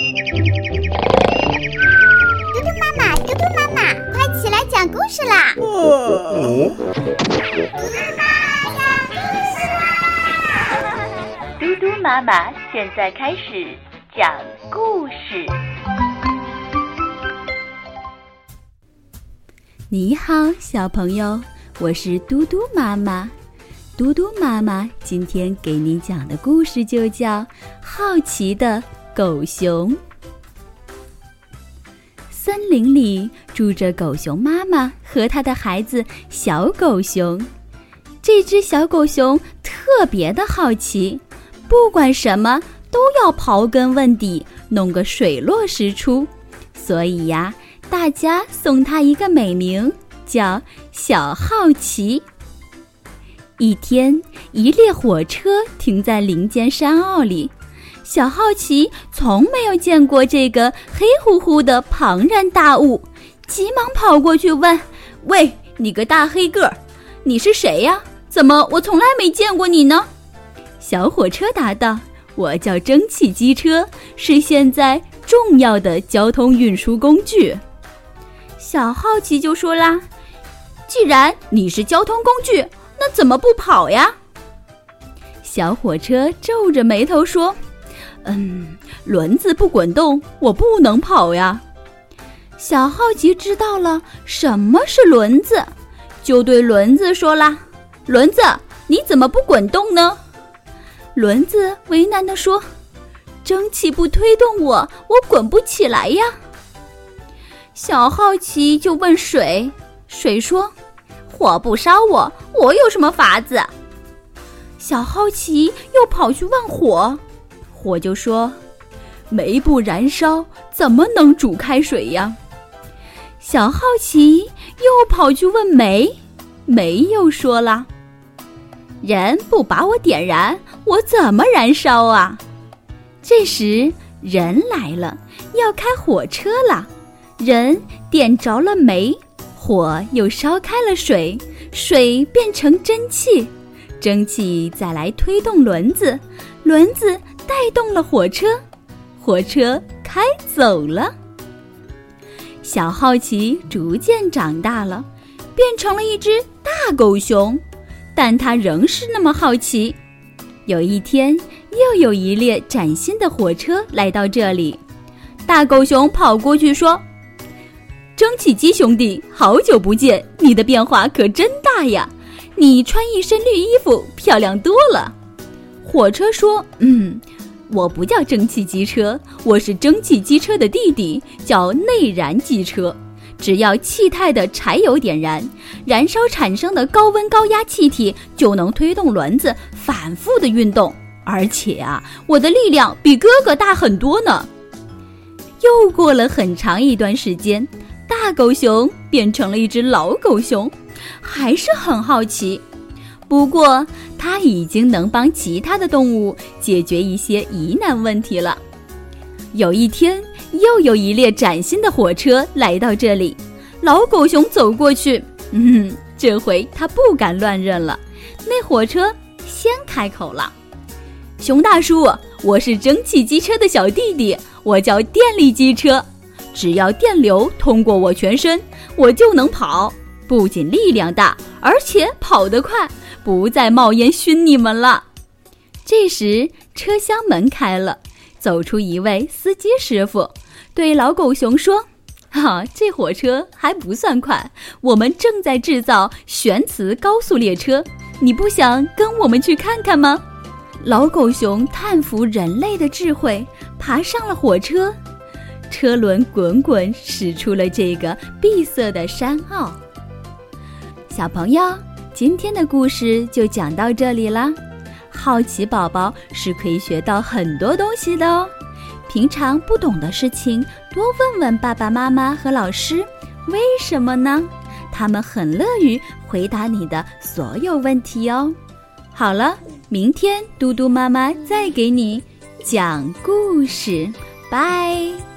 嘟嘟妈妈，嘟嘟妈妈，快起来讲故事啦！嘟嘟妈妈讲故事啦！嘟嘟妈妈现在开始讲故事。你好，小朋友，我是嘟嘟妈妈。嘟嘟妈妈今天给你讲的故事就叫《好奇的狗熊》。森林里住着狗熊妈妈和它的孩子小狗熊。这只小狗熊特别的好奇，不管什么都要刨根问底，弄个水落石出。所以呀。大家送他一个美名，叫小好奇。一天，一列火车停在林间山坳里，小好奇从没有见过这个黑乎乎的庞然大物，急忙跑过去问：“喂，你个大黑个儿，你是谁呀？怎么我从来没见过你呢？”小火车答道：“我叫蒸汽机车，是现在重要的交通运输工具。”小好奇就说啦：“既然你是交通工具，那怎么不跑呀？”小火车皱着眉头说：“嗯，轮子不滚动，我不能跑呀。”小好奇知道了什么是轮子，就对轮子说啦：“轮子，你怎么不滚动呢？”轮子为难地说：“蒸汽不推动我，我滚不起来呀。”小好奇就问水，水说：“火不烧我，我有什么法子？”小好奇又跑去问火，火就说：“煤不燃烧，怎么能煮开水呀？”小好奇又跑去问煤，煤又说了：“人不把我点燃，我怎么燃烧啊？”这时人来了，要开火车了。人点着了煤，火又烧开了水，水变成蒸汽，蒸汽再来推动轮子，轮子带动了火车，火车开走了。小好奇逐渐长大了，变成了一只大狗熊，但它仍是那么好奇。有一天，又有一列崭新的火车来到这里，大狗熊跑过去说。蒸汽机兄弟，好久不见！你的变化可真大呀！你穿一身绿衣服，漂亮多了。火车说：“嗯，我不叫蒸汽机车，我是蒸汽机车的弟弟，叫内燃机车。只要气态的柴油点燃，燃烧产生的高温高压气体就能推动轮子反复的运动。而且啊，我的力量比哥哥大很多呢。”又过了很长一段时间。大狗熊变成了一只老狗熊，还是很好奇。不过，它已经能帮其他的动物解决一些疑难问题了。有一天，又有一列崭新的火车来到这里，老狗熊走过去，嗯，这回他不敢乱认了。那火车先开口了：“熊大叔，我是蒸汽机车的小弟弟，我叫电力机车。”只要电流通过我全身，我就能跑。不仅力量大，而且跑得快，不再冒烟熏你们了。这时，车厢门开了，走出一位司机师傅，对老狗熊说：“哈，这火车还不算快，我们正在制造旋磁高速列车，你不想跟我们去看看吗？”老狗熊叹服人类的智慧，爬上了火车。车轮滚滚驶出了这个闭塞的山坳。小朋友，今天的故事就讲到这里了。好奇宝宝是可以学到很多东西的哦。平常不懂的事情，多问问爸爸妈妈和老师。为什么呢？他们很乐于回答你的所有问题哦。好了，明天嘟嘟妈妈再给你讲故事。拜。